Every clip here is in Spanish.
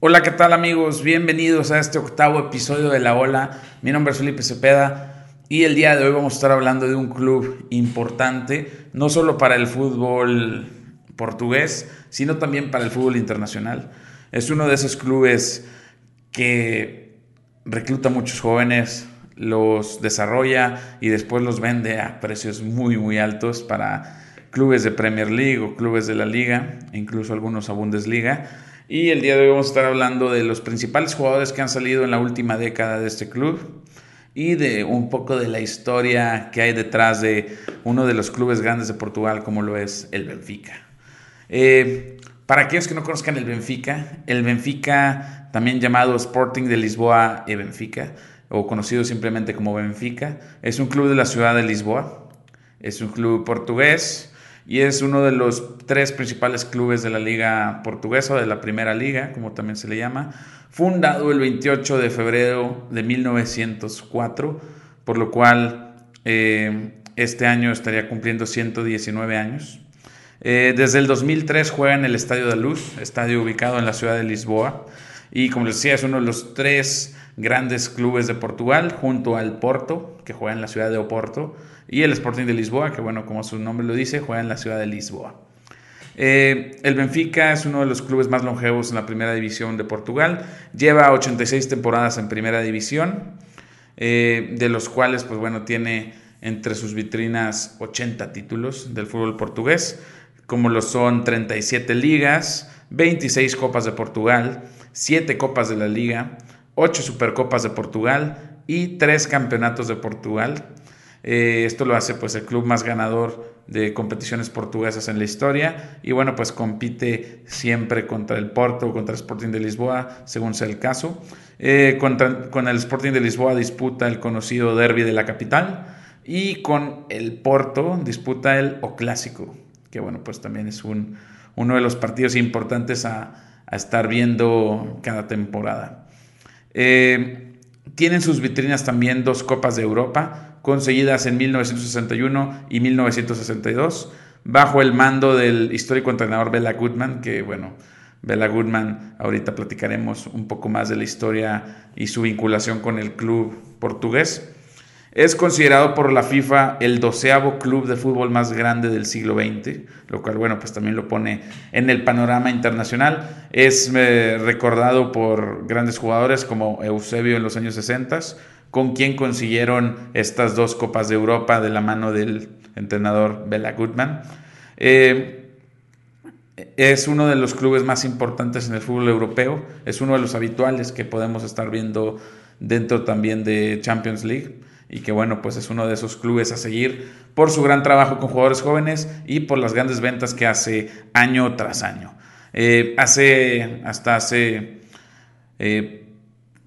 Hola, ¿qué tal amigos? Bienvenidos a este octavo episodio de La Ola. Mi nombre es Felipe Cepeda y el día de hoy vamos a estar hablando de un club importante, no solo para el fútbol portugués, sino también para el fútbol internacional. Es uno de esos clubes que recluta muchos jóvenes, los desarrolla y después los vende a precios muy, muy altos para clubes de Premier League o clubes de la liga, incluso algunos a Bundesliga. Y el día de hoy vamos a estar hablando de los principales jugadores que han salido en la última década de este club y de un poco de la historia que hay detrás de uno de los clubes grandes de Portugal como lo es el Benfica. Eh, para aquellos que no conozcan el Benfica, el Benfica, también llamado Sporting de Lisboa e Benfica, o conocido simplemente como Benfica, es un club de la ciudad de Lisboa. Es un club portugués y es uno de los tres principales clubes de la liga portuguesa, de la primera liga, como también se le llama, fundado el 28 de febrero de 1904, por lo cual eh, este año estaría cumpliendo 119 años. Eh, desde el 2003 juega en el Estadio da Luz, estadio ubicado en la ciudad de Lisboa, y como les decía, es uno de los tres grandes clubes de Portugal, junto al Porto, que juega en la ciudad de Oporto, y el Sporting de Lisboa, que bueno, como su nombre lo dice, juega en la ciudad de Lisboa. Eh, el Benfica es uno de los clubes más longevos en la primera división de Portugal, lleva 86 temporadas en primera división, eh, de los cuales, pues bueno, tiene entre sus vitrinas 80 títulos del fútbol portugués, como lo son 37 ligas, 26 copas de Portugal, 7 copas de la liga, 8 Supercopas de Portugal y 3 Campeonatos de Portugal. Eh, esto lo hace pues el club más ganador de competiciones portuguesas en la historia y bueno pues compite siempre contra el Porto o contra el Sporting de Lisboa según sea el caso. Eh, con el Sporting de Lisboa disputa el conocido derby de la capital y con el Porto disputa el O Clásico que bueno pues también es un, uno de los partidos importantes a, a estar viendo cada temporada. Eh, tienen sus vitrinas también dos Copas de Europa, conseguidas en 1961 y 1962, bajo el mando del histórico entrenador Bela Goodman, que bueno, Bela Goodman, ahorita platicaremos un poco más de la historia y su vinculación con el club portugués. Es considerado por la FIFA el doceavo club de fútbol más grande del siglo XX, lo cual, bueno, pues también lo pone en el panorama internacional. Es eh, recordado por grandes jugadores como Eusebio en los años 60, con quien consiguieron estas dos Copas de Europa de la mano del entrenador Bela Goodman. Eh, es uno de los clubes más importantes en el fútbol europeo, es uno de los habituales que podemos estar viendo dentro también de Champions League y que bueno, pues es uno de esos clubes a seguir por su gran trabajo con jugadores jóvenes y por las grandes ventas que hace año tras año. Eh, hace, hasta hace eh,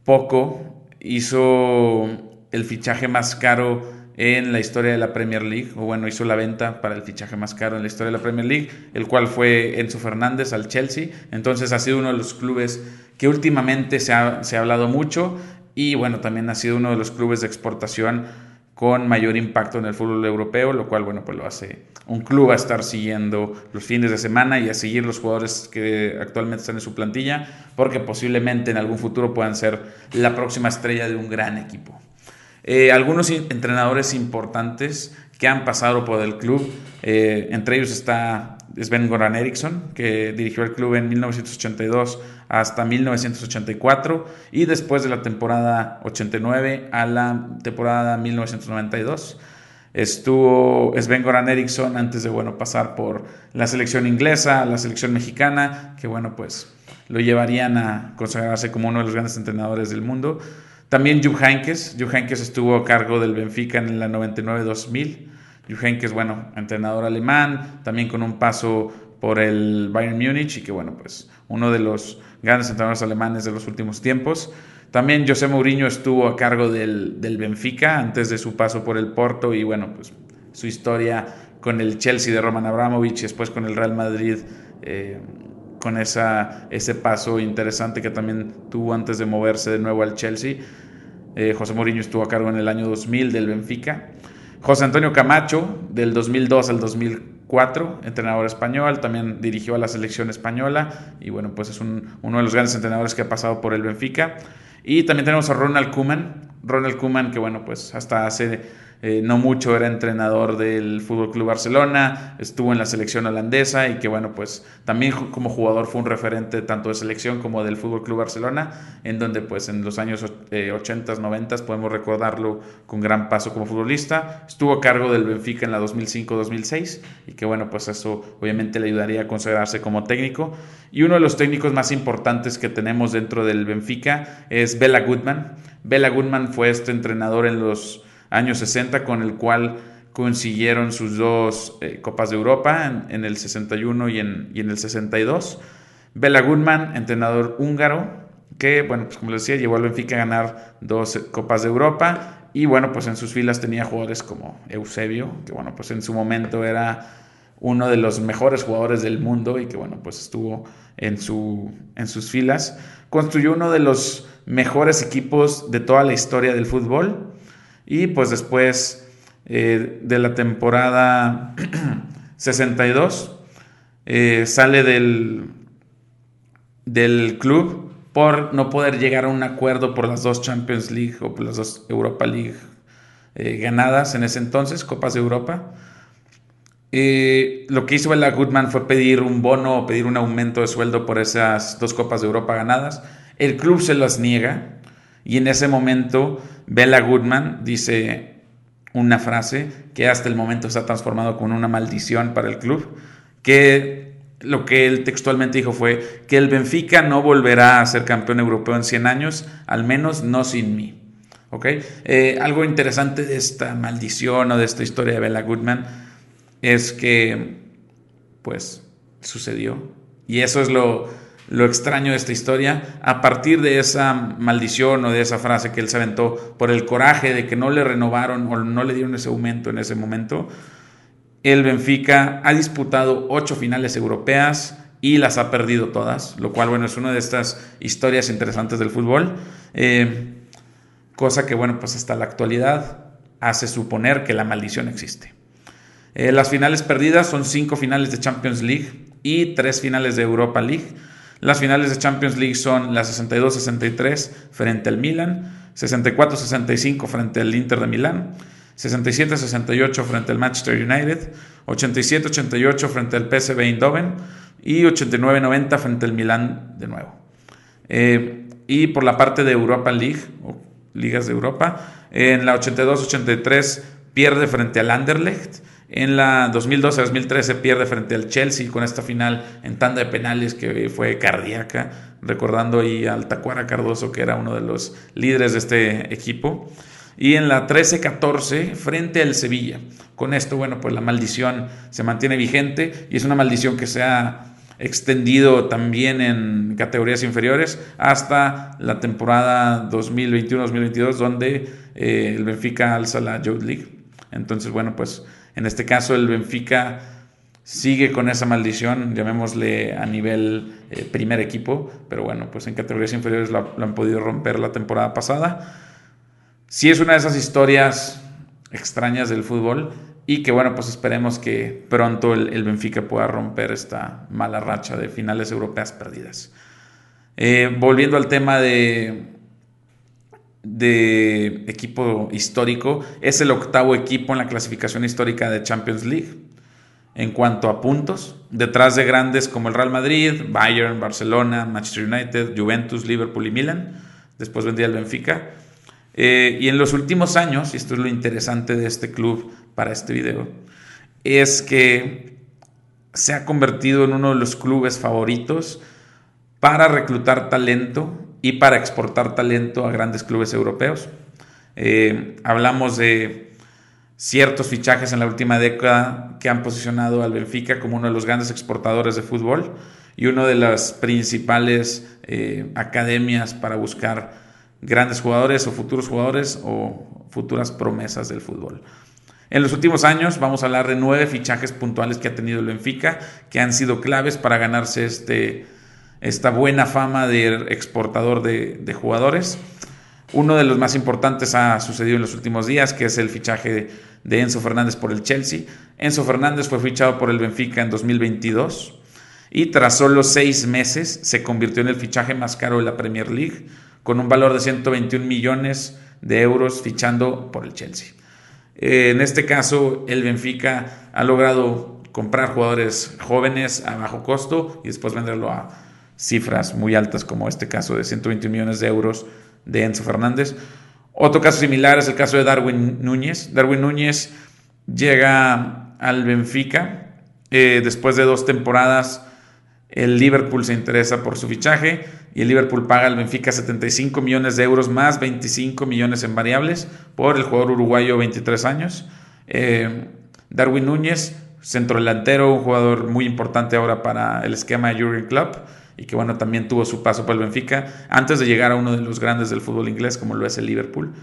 poco hizo el fichaje más caro en la historia de la Premier League, o bueno, hizo la venta para el fichaje más caro en la historia de la Premier League, el cual fue Enzo Fernández al Chelsea. Entonces ha sido uno de los clubes que últimamente se ha, se ha hablado mucho y bueno, también ha sido uno de los clubes de exportación con mayor impacto en el fútbol europeo, lo cual, bueno, pues lo hace un club a estar siguiendo los fines de semana y a seguir los jugadores que actualmente están en su plantilla, porque posiblemente en algún futuro puedan ser la próxima estrella de un gran equipo. Eh, algunos entrenadores importantes que han pasado por el club, eh, entre ellos está Sven Goran Eriksson, que dirigió el club en 1982 hasta 1984 y después de la temporada 89 a la temporada 1992. Estuvo Sven Goran Eriksson antes de bueno, pasar por la selección inglesa, la selección mexicana, que bueno, pues lo llevarían a consagrarse como uno de los grandes entrenadores del mundo. También Jupp Heynckes, Jupp Heynckes estuvo a cargo del Benfica en la 99-2000 que es bueno, entrenador alemán, también con un paso por el Bayern Múnich y que, bueno, pues uno de los grandes entrenadores alemanes de los últimos tiempos. También José Mourinho estuvo a cargo del, Benfica antes de su paso por el Porto y, bueno, pues su historia con el Chelsea de Roman Abramovich y después con el Real Madrid. Eh, con esa, ese paso interesante que también tuvo antes de moverse de nuevo al Chelsea. Eh, José Mourinho estuvo a cargo en el año 2000 del Benfica. José Antonio Camacho, del 2002 al 2004 2004, entrenador español, también dirigió a la selección española y bueno, pues es uno de los grandes entrenadores que ha pasado por el Benfica. Y también tenemos a Ronald Koeman, Ronald Koeman que bueno, pues hasta hace eh, no mucho era entrenador del Fútbol Club Barcelona, estuvo en la selección holandesa y que bueno, pues también como jugador fue un referente tanto de selección como del Fútbol Club Barcelona, en donde pues en los años 80, 90 eh, podemos recordarlo con gran paso como futbolista. Estuvo a cargo del Benfica en la 2005-2006 y que bueno, pues eso obviamente le ayudaría a consagrarse como técnico. Y uno de los técnicos más importantes que tenemos dentro del Benfica es Bela Goodman. Bela Goodman fue este entrenador en los años 60 con el cual consiguieron sus dos eh, Copas de Europa en, el 61 y en, y en, el 62. Bela Goodman, entrenador húngaro, que, bueno, pues como les decía, llevó al Benfica a ganar dos Copas de Europa y, bueno, pues en sus filas tenía jugadores como Eusebio, que, bueno, pues en su momento era uno de los mejores jugadores del mundo y que, bueno, pues estuvo en, su, en sus filas. Construyó uno de los mejores equipos de toda la historia del fútbol y pues después eh, de la temporada 62 eh, sale del, del club por no poder llegar a un acuerdo por las dos Champions League o por las dos Europa League eh, ganadas en ese entonces, Copas de Europa. lo que hizo Bela Goodman fue pedir un bono o pedir un aumento de sueldo por esas dos Copas de Europa ganadas. El club se las niega y en ese momento Bella Goodman dice una frase que hasta el momento se ha transformado con una maldición para el club, que lo que él textualmente dijo fue que el Benfica no volverá a ser campeón europeo en 100 años, al menos no sin mí. Eh, algo interesante de esta maldición o de esta historia de Bella Goodman es que, pues, sucedió. Y eso es lo, lo extraño de esta historia, a partir de esa maldición o de esa frase que él se aventó por el coraje de que no le renovaron o no le dieron ese aumento en ese momento, el Benfica ha disputado ocho finales europeas y las ha perdido todas, lo cual, bueno, es una de estas historias interesantes del fútbol, eh, cosa que, bueno, pues hasta la actualidad hace suponer que la maldición existe. Eh, las finales perdidas son cinco finales de Champions League y tres finales de Europa League. Las finales de Champions League son la 62-63 frente al Milan, 64-65 frente al Inter de Milán, 67-68 frente al Manchester United, 87-88 frente al PSV Eindhoven y 89-90 frente al Milán de nuevo. Eh, y por la parte de Europa League, o Ligas de Europa, en la 82-83 pierde frente al Anderlecht en la 2012-2013 pierde frente al Chelsea con esta final en tanda de penales que fue cardíaca, recordando ahí al Tacuara Cardoso que era uno de los líderes de este equipo. Y en la 13-14 frente al Sevilla. Con esto, bueno, pues la maldición se mantiene vigente y es una maldición que se ha extendido también en categorías inferiores hasta la temporada 2021-2022 donde eh, el Benfica alza la Youth League. Entonces, bueno, pues en este caso el Benfica sigue con esa maldición, llamémosle a nivel eh, primer equipo, pero bueno, pues en categorías inferiores lo, han podido romper la temporada pasada. Sí es una de esas historias extrañas del fútbol y que bueno, pues esperemos que pronto el, Benfica pueda romper esta mala racha de finales europeas perdidas. Eh, volviendo al tema de, de equipo histórico, es el octavo equipo en la clasificación histórica de Champions League. En cuanto a puntos, detrás de grandes como el Real Madrid, Bayern, Barcelona, Manchester United, Juventus, Liverpool y Milan. Después vendría el Benfica. Eh, y en los últimos años, y esto es lo interesante de este club para este video, es que se ha convertido en uno de los clubes favoritos para reclutar talento y para exportar talento a grandes clubes europeos. Eh, hablamos de ciertos fichajes en la última década que han posicionado al Benfica como uno de los grandes exportadores de fútbol y una de las principales eh, academias para buscar grandes jugadores o futuros jugadores o futuras promesas del fútbol. En los últimos años vamos a hablar de nueve fichajes puntuales que ha tenido el Benfica que han sido claves para ganarse este, esta buena fama de exportador de, jugadores. Uno de los más importantes ha sucedido en los últimos días, que es el fichaje de Enzo Fernández por el Chelsea. Enzo Fernández fue fichado por el Benfica en 2022 y tras solo seis meses se convirtió en el fichaje más caro de la Premier League, con un valor de 121 millones de euros fichando por el Chelsea. En este caso, el Benfica ha logrado comprar jugadores jóvenes a bajo costo y después venderlo a cifras muy altas, como este caso de 121 millones de euros de Enzo Fernández. Otro caso similar es el caso de Darwin Núñez. Darwin Núñez llega al Benfica eh, después de dos temporadas. El Liverpool se interesa por su fichaje y el Liverpool paga al Benfica 75 millones de euros más 25 millones en variables por el jugador uruguayo 23 años. Eh, Darwin Núñez, centrodelantero, un jugador muy importante ahora para el esquema de Jurgen Klopp y que bueno, también tuvo su paso por el Benfica antes de llegar a uno de los grandes del fútbol inglés como lo es el Liverpool.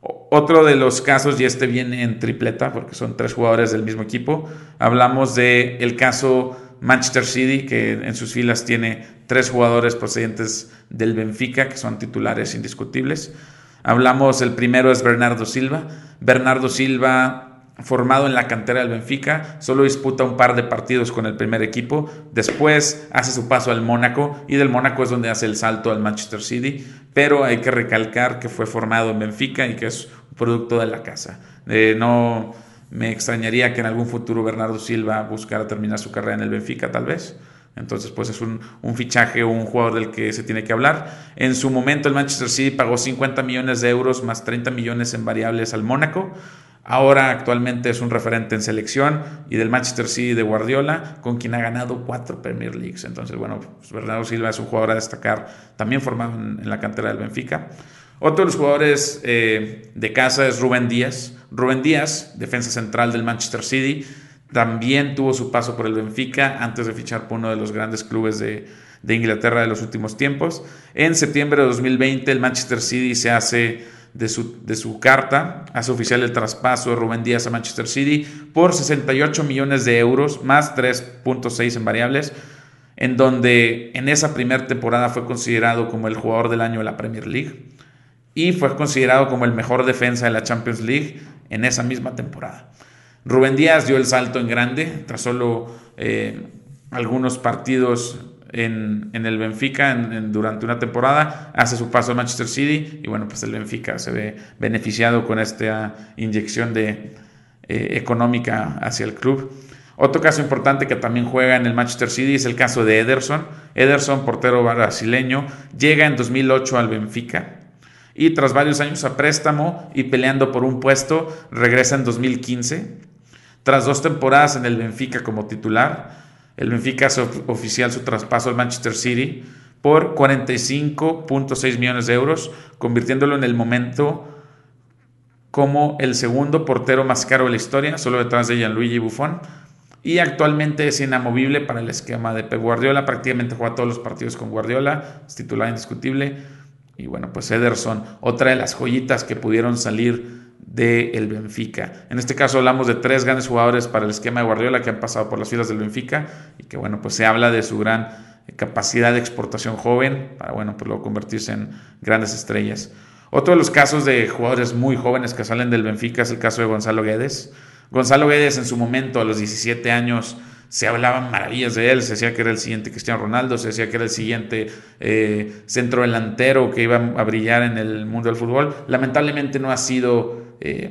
Otro de los casos, y este viene en tripleta porque son tres jugadores del mismo equipo, hablamos del el caso Manchester City, que en sus filas tiene tres jugadores procedentes del Benfica, que son titulares indiscutibles. Hablamos, el primero es Bernardo Silva. Bernardo Silva formado en la cantera del Benfica, solo disputa un par de partidos con el primer equipo, después hace su paso al Mónaco y del Mónaco es donde hace el salto al Manchester City, pero hay que recalcar que fue formado en Benfica y que es un producto de la casa. Eh, no me extrañaría que en algún futuro Bernardo Silva buscara terminar su carrera en el Benfica, tal vez. Entonces, pues es un, un, fichaje o un jugador del que se tiene que hablar. En su momento, el Manchester City pagó 50 millones de euros más 30 millones en variables al Mónaco. Ahora actualmente es un referente en selección y del Manchester City de Guardiola, con quien ha ganado cuatro Premier Leagues. Entonces, bueno, pues Bernardo Silva es un jugador a destacar, también formado en, la cantera del Benfica. Otro de los jugadores eh, de casa es Rubén Díaz. Rubén Díaz, defensa central del Manchester City, también tuvo su paso por el Benfica antes de fichar por uno de los grandes clubes de, de Inglaterra de los últimos tiempos. En septiembre de 2020 el Manchester City se hace de su, carta, hace oficial el traspaso de Rubén Díaz a Manchester City por 68 millones de euros más 3.6 en variables, en donde en esa primera temporada fue considerado como el jugador del año de la Premier League y fue considerado como el mejor defensa de la Champions League en esa misma temporada. Rubén Díaz dio el salto en grande tras solo eh, algunos partidos en, el Benfica durante una temporada, hace su paso al Manchester City y bueno, pues el Benfica se ve beneficiado con esta inyección de, eh, económica hacia el club. Otro caso importante que también juega en el Manchester City es el caso de Ederson. Ederson, portero brasileño, llega en 2008 al Benfica y tras varios años a préstamo y peleando por un puesto, regresa en 2015. Tras dos temporadas en el Benfica como titular, el Benfica oficial su traspaso al Manchester City por 45.6 millones de euros, convirtiéndolo en el momento como el segundo portero más caro de la historia, solo detrás de Gianluigi Buffon. Y actualmente es inamovible para el esquema de Pep Guardiola, prácticamente juega todos los partidos con Guardiola, es titular indiscutible. Y bueno, pues Ederson, otra de las joyitas que pudieron salir del el Benfica. En este caso hablamos de tres grandes jugadores para el esquema de Guardiola que han pasado por las filas del Benfica y que bueno, pues se habla de su gran capacidad de exportación joven para bueno, pues luego convertirse en grandes estrellas. Otro de los casos de jugadores muy jóvenes que salen del Benfica es el caso de Gonzalo Guedes. Gonzalo Guedes en su momento a los 17 años se hablaban maravillas de él, se decía que era el siguiente Cristiano Ronaldo, se decía que era el siguiente eh, centro delantero que iba a brillar en el mundo del fútbol. Lamentablemente no ha sido eh,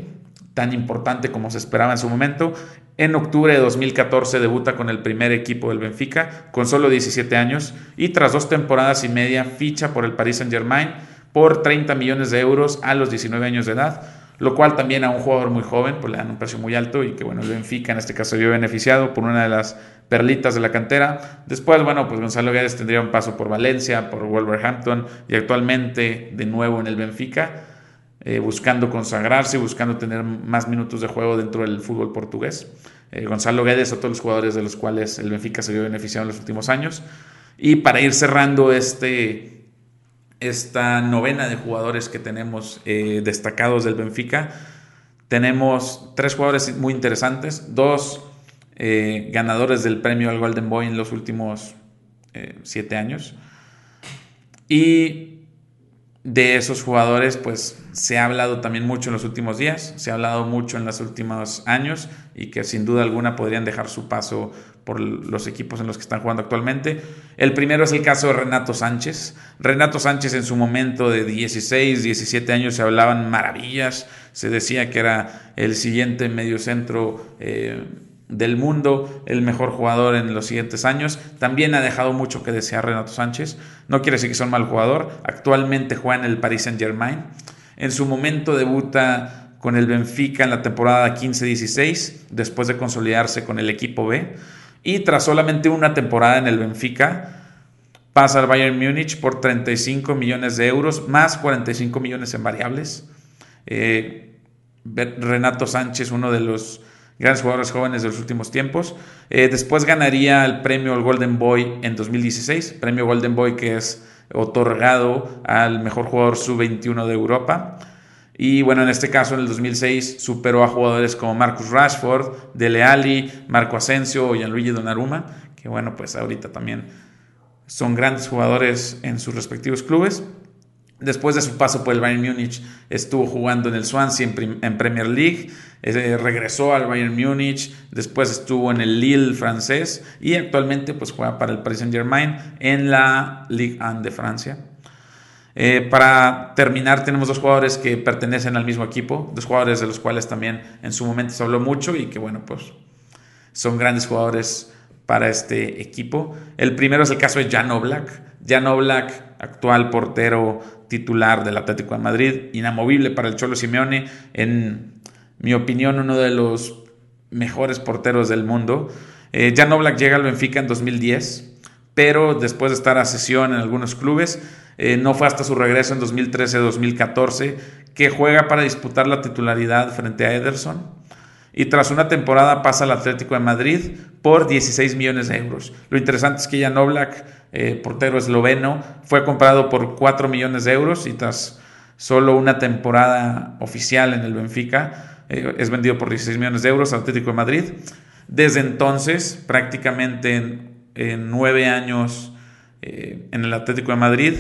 tan importante como se esperaba en su momento. En octubre de 2014 debuta con el primer equipo del Benfica con solo 17 años y tras dos temporadas y media ficha por el Paris Saint Germain por 30 millones de euros a los 19 años de edad, lo cual también a un jugador muy joven pues le dan un precio muy alto y que bueno, el Benfica en este caso vio beneficiado por una de las perlitas de la cantera. Después, bueno, pues Gonzalo Guedes tendría un paso por Valencia, por Wolverhampton y actualmente de nuevo en el Benfica eh, buscando consagrarse, buscando tener más minutos de juego dentro del fútbol portugués. Eh, Gonzalo Guedes, otro de los jugadores de los cuales el Benfica se vio beneficiado en los últimos años. Y para ir cerrando este, esta novena de jugadores que tenemos eh, destacados del Benfica, tenemos tres jugadores muy interesantes, dos ganadores del premio al Golden Boy en los últimos siete años. Y de esos jugadores, pues se ha hablado también mucho en los últimos días, se ha hablado mucho en los últimos años y que sin duda alguna podrían dejar su paso por los equipos en los que están jugando actualmente. El primero es el caso de Renato Sánchez. Renato Sánchez en su momento de 16, 17 años se hablaban maravillas, se decía que era el siguiente mediocentro. Eh, del mundo, el mejor jugador en los siguientes años. También ha dejado mucho que desear Renato Sánchez. No quiere decir que sea un mal jugador. Actualmente juega en el Paris Saint Germain. En su momento debuta con el Benfica en la temporada 15-16, después de consolidarse con el equipo B. Y tras solamente una temporada en el Benfica, pasa al Bayern Múnich por 35 millones de euros, más 45 millones en variables. Eh, Renato Sánchez, uno de los grandes jugadores jóvenes de los últimos tiempos. Eh, después ganaría el premio Golden Boy en 2016, premio Golden Boy que es otorgado al mejor jugador sub-21 de Europa. Y bueno, en este caso, en el 2006, superó a jugadores como Marcus Rashford, Dele Alli, Marco Asensio o Gianluigi Donnarumma, que bueno, pues ahorita también son grandes jugadores en sus respectivos clubes. Después de su paso por el Bayern Múnich, estuvo jugando en el Swansea en, Premier League, eh, regresó al Bayern Múnich, después estuvo en el Lille francés y actualmente pues juega para el Paris Saint Germain en la Ligue 1 de Francia. Eh, para terminar, tenemos dos jugadores que pertenecen al mismo equipo, dos jugadores de los cuales también en su momento se habló mucho y que bueno, pues son grandes jugadores para este equipo. El primero es el caso de Jan Oblak. Jan Oblak, actual portero titular del Atlético de Madrid, inamovible para el Cholo Simeone, en mi opinión uno de los mejores porteros del mundo. Eh, Jan Oblak llega al Benfica en 2010, pero después de estar a sesión en algunos clubes, eh, no fue hasta su regreso en 2013-2014 que juega para disputar la titularidad frente a Ederson y tras una temporada pasa al Atlético de Madrid por 16 millones de euros. Lo interesante es que Jan Oblak eh, portero esloveno, fue comprado por 4 millones de euros y tras solo una temporada oficial en el Benfica eh, es vendido por 16 millones de euros al Atlético de Madrid. Desde entonces, prácticamente en, nueve años eh, en el Atlético de Madrid,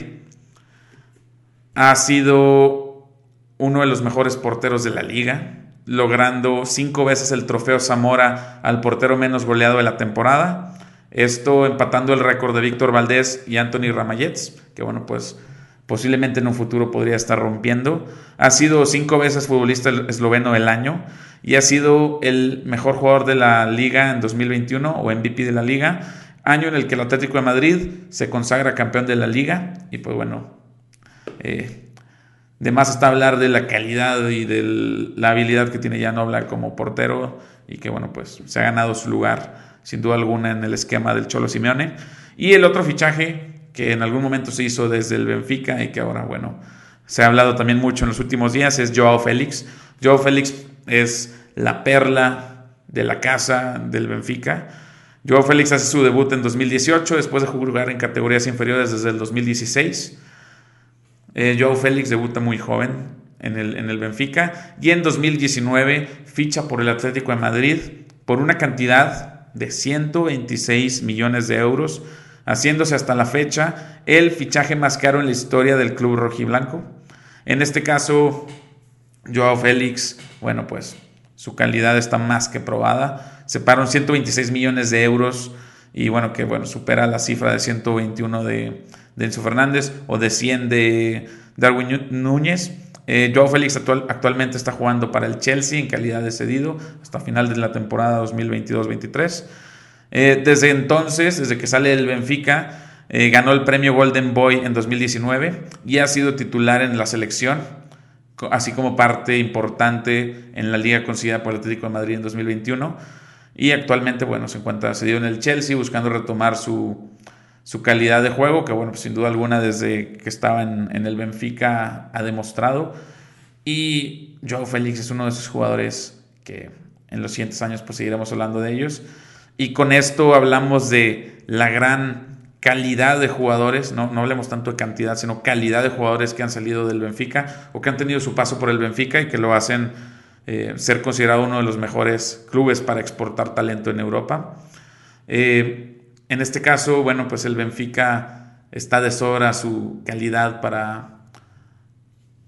ha sido uno de los mejores porteros de la liga, logrando cinco veces el trofeo Zamora al portero menos goleado de la temporada esto empatando el récord de Víctor Valdés y Anthony Ramallets, que bueno, pues posiblemente en un futuro podría estar rompiendo. Ha sido cinco veces futbolista esloveno del año y ha sido el mejor jugador de la liga en 2021 o MVP de la liga, año en el que el Atlético de Madrid se consagra campeón de la liga y pues bueno, eh, de más está hablar de la calidad y de la habilidad que tiene Jan Oblak como portero y que bueno, pues se ha ganado su lugar sin duda alguna en el esquema del Cholo Simeone. Y el otro fichaje que en algún momento se hizo desde el Benfica y que ahora, bueno, se ha hablado también mucho en los últimos días es Joao Félix. Joao Félix es la perla de la casa del Benfica. Joao Félix hace su debut en 2018 después de jugar en categorías inferiores desde el 2016. Eh, Joao Félix debuta muy joven en el, en el Benfica y en 2019 ficha por el Atlético de Madrid por una cantidad de 126 millones de euros, haciéndose hasta la fecha el fichaje más caro en la historia del club rojiblanco. En este caso, Joao Félix, bueno, pues su calidad está más que probada. Se pagaron 126 millones de euros y bueno, que bueno, supera la cifra de 121 de, de Enzo Fernández o de 100 de Darwin Núñez. Eh, Joao Félix actualmente está jugando para el Chelsea en calidad de cedido hasta final de la temporada 2022-23. Eh, desde entonces, desde que sale del Benfica, eh, ganó el premio Golden Boy en 2019 y ha sido titular en la selección, así como parte importante en la liga conseguida por el Atlético de Madrid en 2021. Y actualmente, bueno, se encuentra cedido en el Chelsea buscando retomar su, su calidad de juego, que bueno, pues sin duda alguna desde que estaba en, el Benfica ha demostrado. Y Joao Félix es uno de esos jugadores que en los siguientes años pues seguiremos hablando de ellos. Y con esto hablamos de la gran calidad de jugadores, no, no hablemos tanto de cantidad, sino calidad de jugadores que han salido del Benfica o que han tenido su paso por el Benfica y que lo hacen eh, ser considerado uno de los mejores clubes para exportar talento en Europa. Eh, en este caso, bueno, pues el Benfica está de sobra su calidad para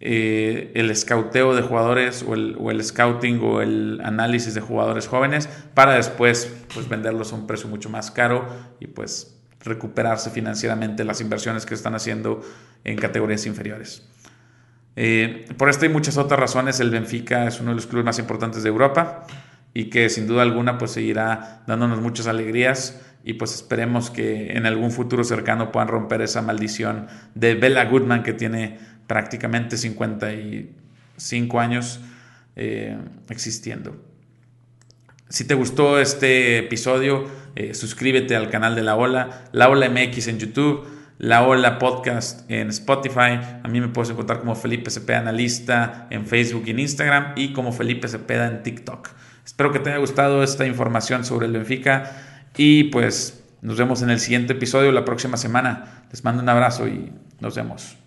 eh, el escauteo de jugadores o el, o el, scouting o el análisis de jugadores jóvenes para después pues, venderlos a un precio mucho más caro y pues recuperarse financieramente las inversiones que están haciendo en categorías inferiores. Eh, por esta y muchas otras razones, el Benfica es uno de los clubes más importantes de Europa y que sin duda alguna pues seguirá dándonos muchas alegrías y pues esperemos que en algún futuro cercano puedan romper esa maldición de Bella Goodman que tiene prácticamente 55 años eh, existiendo. Si te gustó este episodio, eh, suscríbete al canal de La Ola, La Ola MX en YouTube, La Ola Podcast en Spotify. A mí me puedes encontrar como Felipe Cepeda Analista en Facebook y en Instagram y como Felipe Cepeda en TikTok. Espero que te haya gustado esta información sobre el Benfica y pues nos vemos en el siguiente episodio la próxima semana. Les mando un abrazo y nos vemos.